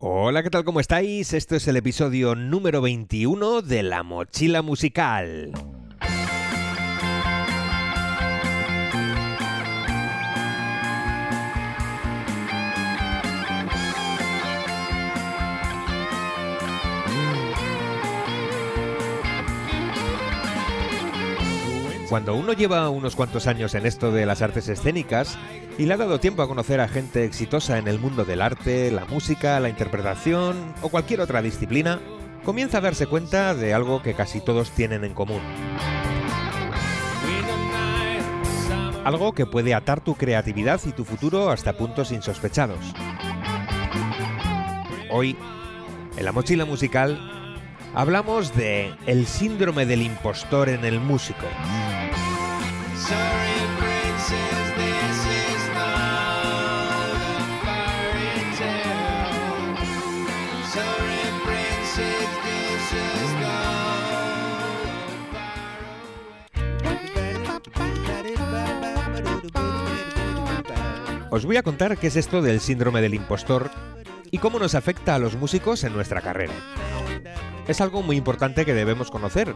Hola, ¿qué tal? ¿Cómo estáis? Esto es el episodio número 21 de La Mochila Musical. Cuando uno lleva unos cuantos años en esto de las artes escénicas y le ha dado tiempo a conocer a gente exitosa en el mundo del arte, la música, la interpretación o cualquier otra disciplina, comienza a darse cuenta de algo que casi todos tienen en común. Algo que puede atar tu creatividad y tu futuro hasta puntos insospechados. Hoy, en la mochila musical, hablamos de el síndrome del impostor en el músico. Os voy a contar qué es esto del síndrome del impostor y cómo nos afecta a los músicos en nuestra carrera. Es algo muy importante que debemos conocer,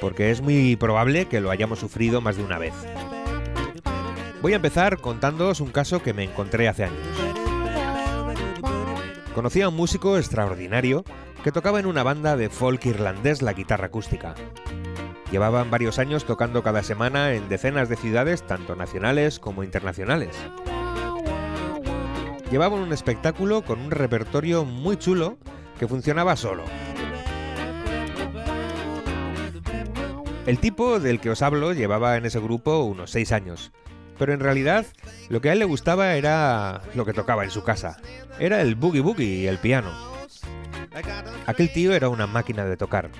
porque es muy probable que lo hayamos sufrido más de una vez. Voy a empezar contándoos un caso que me encontré hace años. Conocí a un músico extraordinario que tocaba en una banda de folk irlandés la guitarra acústica. Llevaban varios años tocando cada semana en decenas de ciudades, tanto nacionales como internacionales llevaban un espectáculo con un repertorio muy chulo que funcionaba solo. El tipo del que os hablo llevaba en ese grupo unos 6 años, pero en realidad lo que a él le gustaba era lo que tocaba en su casa. Era el boogie boogie y el piano. Aquel tío era una máquina de tocar.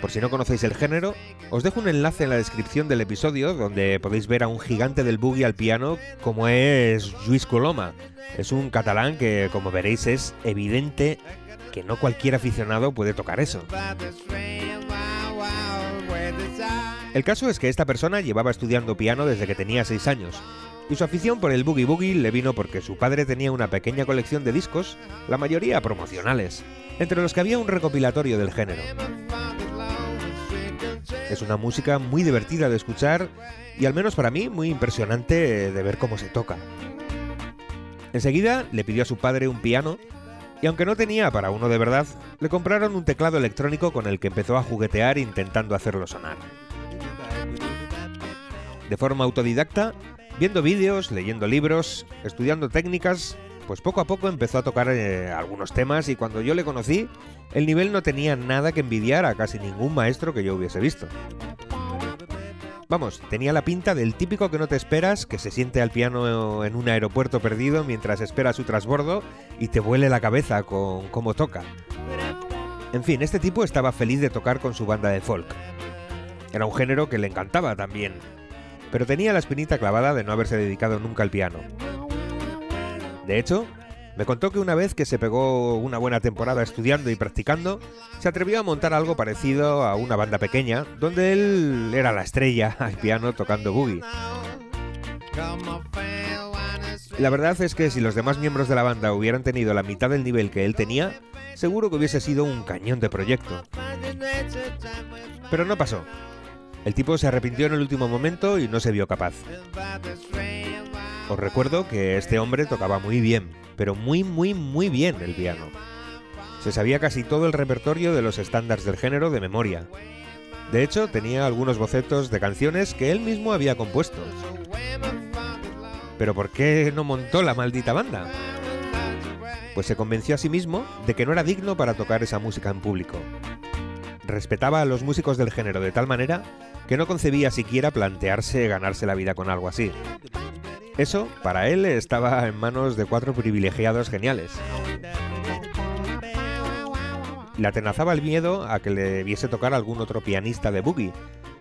Por si no conocéis el género, os dejo un enlace en la descripción del episodio donde podéis ver a un gigante del boogie al piano como es Luis Coloma. Es un catalán que, como veréis, es evidente que no cualquier aficionado puede tocar eso. El caso es que esta persona llevaba estudiando piano desde que tenía 6 años y su afición por el boogie boogie le vino porque su padre tenía una pequeña colección de discos, la mayoría promocionales, entre los que había un recopilatorio del género. Es una música muy divertida de escuchar y al menos para mí muy impresionante de ver cómo se toca. Enseguida le pidió a su padre un piano y aunque no tenía para uno de verdad, le compraron un teclado electrónico con el que empezó a juguetear intentando hacerlo sonar. De forma autodidacta, Viendo vídeos, leyendo libros, estudiando técnicas, pues poco a poco empezó a tocar eh, algunos temas y cuando yo le conocí, el nivel no tenía nada que envidiar a casi ningún maestro que yo hubiese visto. Vamos, tenía la pinta del típico que no te esperas, que se siente al piano en un aeropuerto perdido mientras espera su trasbordo y te vuele la cabeza con cómo toca. En fin, este tipo estaba feliz de tocar con su banda de folk. Era un género que le encantaba también, pero tenía la espinita clavada de no haberse dedicado nunca al piano. De hecho, me contó que una vez que se pegó una buena temporada estudiando y practicando, se atrevió a montar algo parecido a una banda pequeña, donde él era la estrella al piano tocando boogie. La verdad es que si los demás miembros de la banda hubieran tenido la mitad del nivel que él tenía, seguro que hubiese sido un cañón de proyecto. Pero no pasó. El tipo se arrepintió en el último momento y no se vio capaz. Os recuerdo que este hombre tocaba muy bien, pero muy muy muy bien el piano. Se sabía casi todo el repertorio de los estándares del género de memoria. De hecho, tenía algunos bocetos de canciones que él mismo había compuesto. Pero ¿por qué no montó la maldita banda? Pues se convenció a sí mismo de que no era digno para tocar esa música en público. Respetaba a los músicos del género de tal manera que no concebía siquiera plantearse ganarse la vida con algo así. Eso, para él, estaba en manos de cuatro privilegiados geniales. Le atenazaba el miedo a que le viese tocar algún otro pianista de boogie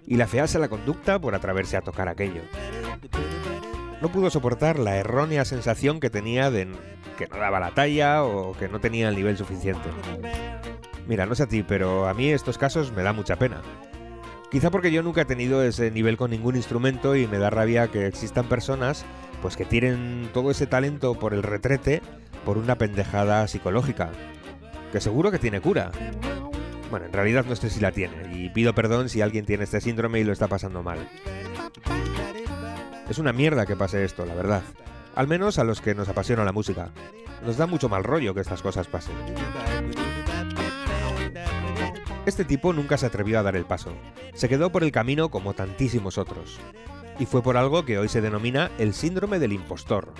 y le afease la conducta por atreverse a tocar aquello. No pudo soportar la errónea sensación que tenía de que no daba la talla o que no tenía el nivel suficiente. Mira, no sé a ti, pero a mí estos casos me da mucha pena. Quizá porque yo nunca he tenido ese nivel con ningún instrumento y me da rabia que existan personas pues que tiren todo ese talento por el retrete por una pendejada psicológica, que seguro que tiene cura. Bueno, en realidad no sé si la tiene, y pido perdón si alguien tiene este síndrome y lo está pasando mal. Es una mierda que pase esto, la verdad. Al menos a los que nos apasiona la música. Nos da mucho mal rollo que estas cosas pasen. Este tipo nunca se atrevió a dar el paso. Se quedó por el camino como tantísimos otros. Y fue por algo que hoy se denomina el síndrome del impostor.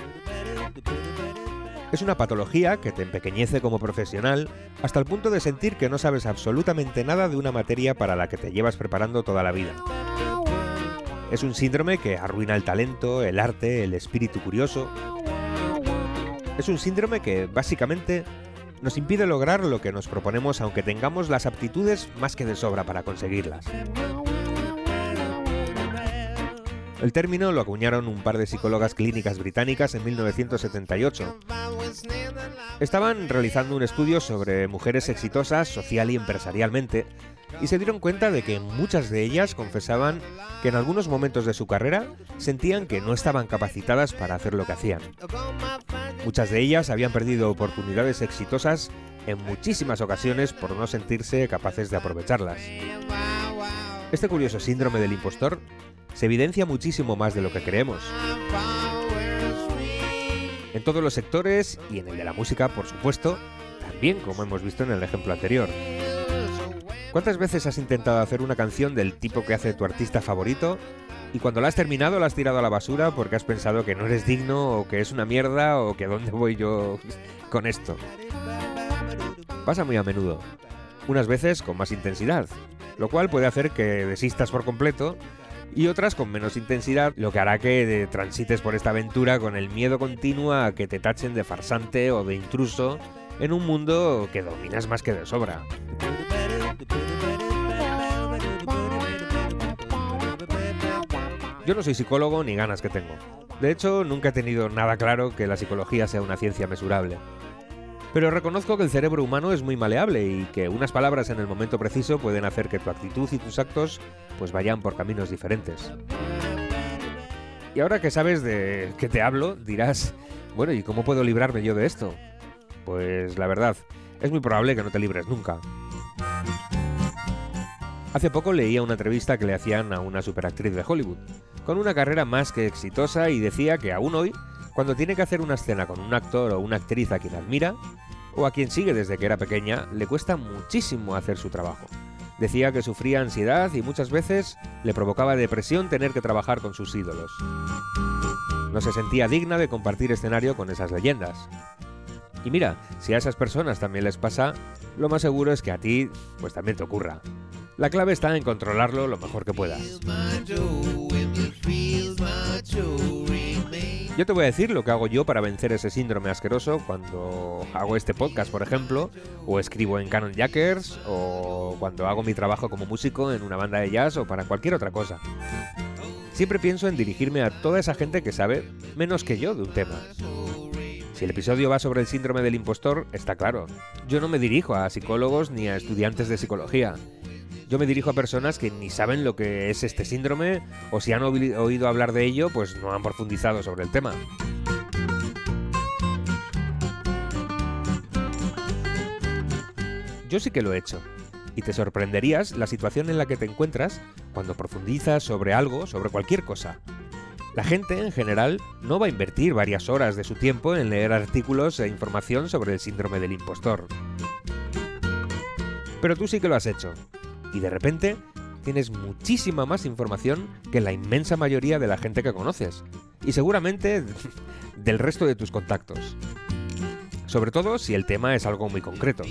Es una patología que te empequeñece como profesional hasta el punto de sentir que no sabes absolutamente nada de una materia para la que te llevas preparando toda la vida. Es un síndrome que arruina el talento, el arte, el espíritu curioso. Es un síndrome que básicamente nos impide lograr lo que nos proponemos aunque tengamos las aptitudes más que de sobra para conseguirlas. El término lo acuñaron un par de psicólogas clínicas británicas en 1978. Estaban realizando un estudio sobre mujeres exitosas social y empresarialmente y se dieron cuenta de que muchas de ellas confesaban que en algunos momentos de su carrera sentían que no estaban capacitadas para hacer lo que hacían. Muchas de ellas habían perdido oportunidades exitosas en muchísimas ocasiones por no sentirse capaces de aprovecharlas. Este curioso síndrome del impostor se evidencia muchísimo más de lo que creemos. En todos los sectores y en el de la música, por supuesto, también como hemos visto en el ejemplo anterior. ¿Cuántas veces has intentado hacer una canción del tipo que hace tu artista favorito y cuando la has terminado la has tirado a la basura porque has pensado que no eres digno o que es una mierda o que dónde voy yo con esto? Pasa muy a menudo, unas veces con más intensidad, lo cual puede hacer que desistas por completo y otras con menos intensidad, lo que hará que transites por esta aventura con el miedo continuo a que te tachen de farsante o de intruso en un mundo que dominas más que de sobra. Yo no soy psicólogo ni ganas que tengo. De hecho, nunca he tenido nada claro que la psicología sea una ciencia mesurable. Pero reconozco que el cerebro humano es muy maleable y que unas palabras en el momento preciso pueden hacer que tu actitud y tus actos pues vayan por caminos diferentes. Y ahora que sabes de qué te hablo, dirás, bueno, ¿y cómo puedo librarme yo de esto? Pues la verdad, es muy probable que no te libres nunca. Hace poco leía una entrevista que le hacían a una superactriz de Hollywood, con una carrera más que exitosa y decía que aún hoy cuando tiene que hacer una escena con un actor o una actriz a quien admira, o a quien sigue desde que era pequeña, le cuesta muchísimo hacer su trabajo. Decía que sufría ansiedad y muchas veces le provocaba depresión tener que trabajar con sus ídolos. No se sentía digna de compartir escenario con esas leyendas. Y mira, si a esas personas también les pasa, lo más seguro es que a ti pues también te ocurra. La clave está en controlarlo lo mejor que puedas. Yo te voy a decir lo que hago yo para vencer ese síndrome asqueroso cuando hago este podcast, por ejemplo, o escribo en Canon Jackers, o cuando hago mi trabajo como músico en una banda de jazz o para cualquier otra cosa. Siempre pienso en dirigirme a toda esa gente que sabe menos que yo de un tema. Si el episodio va sobre el síndrome del impostor, está claro. Yo no me dirijo a psicólogos ni a estudiantes de psicología yo me dirijo a personas que ni saben lo que es este síndrome o si han oído hablar de ello, pues no han profundizado sobre el tema. Yo sí que lo he hecho. Y te sorprenderías la situación en la que te encuentras cuando profundizas sobre algo, sobre cualquier cosa. La gente, en general, no va a invertir varias horas de su tiempo en leer artículos e información sobre el síndrome del impostor. Pero tú sí que lo has hecho, y de repente tienes muchísima más información que la inmensa mayoría de la gente que conoces y seguramente del resto de tus contactos. Sobre todo si el tema es algo muy concreto.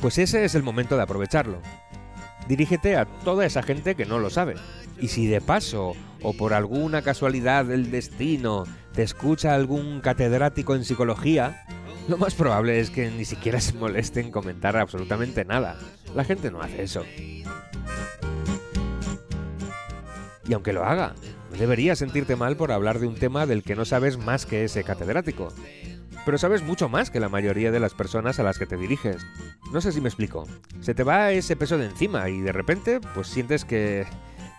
Pues ese es el momento de aprovecharlo. Dirígete a toda esa gente que no lo sabe. Y si de paso o por alguna casualidad del destino te escucha algún catedrático en psicología, lo más probable es que ni siquiera se moleste en comentar absolutamente nada. La gente no hace eso. Y aunque lo haga, deberías sentirte mal por hablar de un tema del que no sabes más que ese catedrático. Pero sabes mucho más que la mayoría de las personas a las que te diriges. No sé si me explico. Se te va ese peso de encima y de repente pues sientes que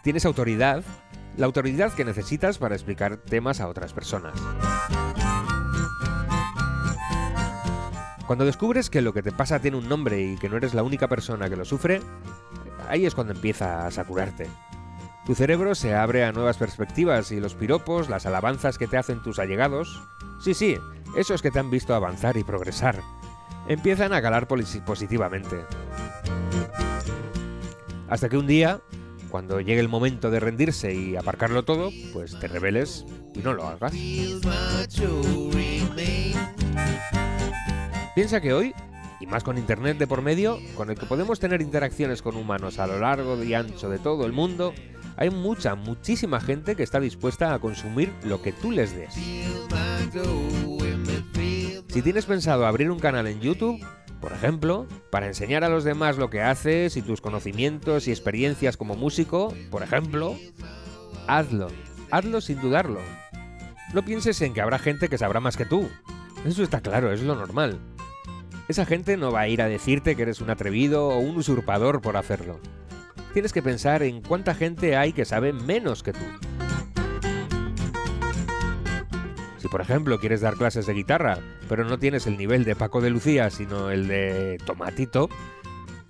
tienes autoridad la autoridad que necesitas para explicar temas a otras personas. Cuando descubres que lo que te pasa tiene un nombre y que no eres la única persona que lo sufre, ahí es cuando empiezas a curarte. Tu cerebro se abre a nuevas perspectivas y los piropos, las alabanzas que te hacen tus allegados, sí, sí, esos que te han visto avanzar y progresar, empiezan a calar positivamente. Hasta que un día, cuando llegue el momento de rendirse y aparcarlo todo, pues te rebeles y no lo hagas. Piensa que hoy, y más con Internet de por medio, con el que podemos tener interacciones con humanos a lo largo y ancho de todo el mundo, hay mucha, muchísima gente que está dispuesta a consumir lo que tú les des. Si tienes pensado abrir un canal en YouTube, por ejemplo, para enseñar a los demás lo que haces y tus conocimientos y experiencias como músico, por ejemplo, hazlo. Hazlo sin dudarlo. No pienses en que habrá gente que sabrá más que tú. Eso está claro, es lo normal. Esa gente no va a ir a decirte que eres un atrevido o un usurpador por hacerlo. Tienes que pensar en cuánta gente hay que sabe menos que tú. Si por ejemplo quieres dar clases de guitarra, pero no tienes el nivel de Paco de Lucía, sino el de Tomatito,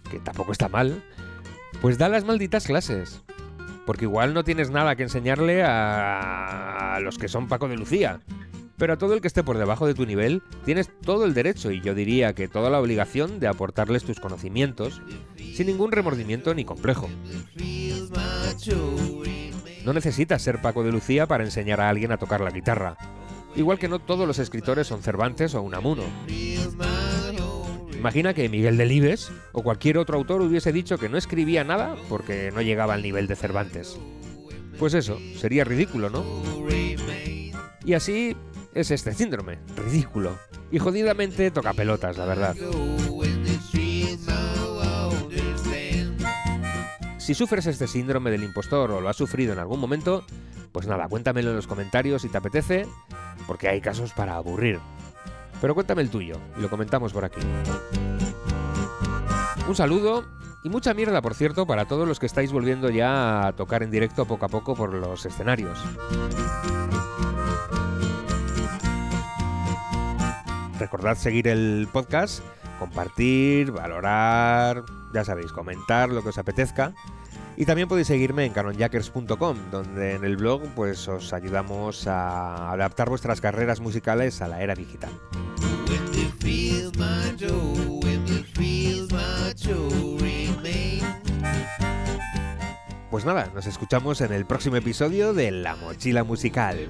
que tampoco está mal, pues da las malditas clases. Porque igual no tienes nada que enseñarle a los que son Paco de Lucía. Pero a todo el que esté por debajo de tu nivel, tienes todo el derecho y yo diría que toda la obligación de aportarles tus conocimientos, sin ningún remordimiento ni complejo. No necesitas ser Paco de Lucía para enseñar a alguien a tocar la guitarra, igual que no todos los escritores son Cervantes o Unamuno. Imagina que Miguel Delibes o cualquier otro autor hubiese dicho que no escribía nada porque no llegaba al nivel de Cervantes. Pues eso, sería ridículo, ¿no? Y así es este síndrome, ridículo. Y jodidamente toca pelotas, la verdad. Si sufres este síndrome del impostor o lo has sufrido en algún momento, pues nada, cuéntamelo en los comentarios si te apetece, porque hay casos para aburrir. Pero cuéntame el tuyo y lo comentamos por aquí. Un saludo y mucha mierda, por cierto, para todos los que estáis volviendo ya a tocar en directo poco a poco por los escenarios. Recordad seguir el podcast, compartir, valorar, ya sabéis, comentar lo que os apetezca. Y también podéis seguirme en canonjackers.com, donde en el blog pues os ayudamos a adaptar vuestras carreras musicales a la era digital. Pues nada, nos escuchamos en el próximo episodio de La Mochila Musical.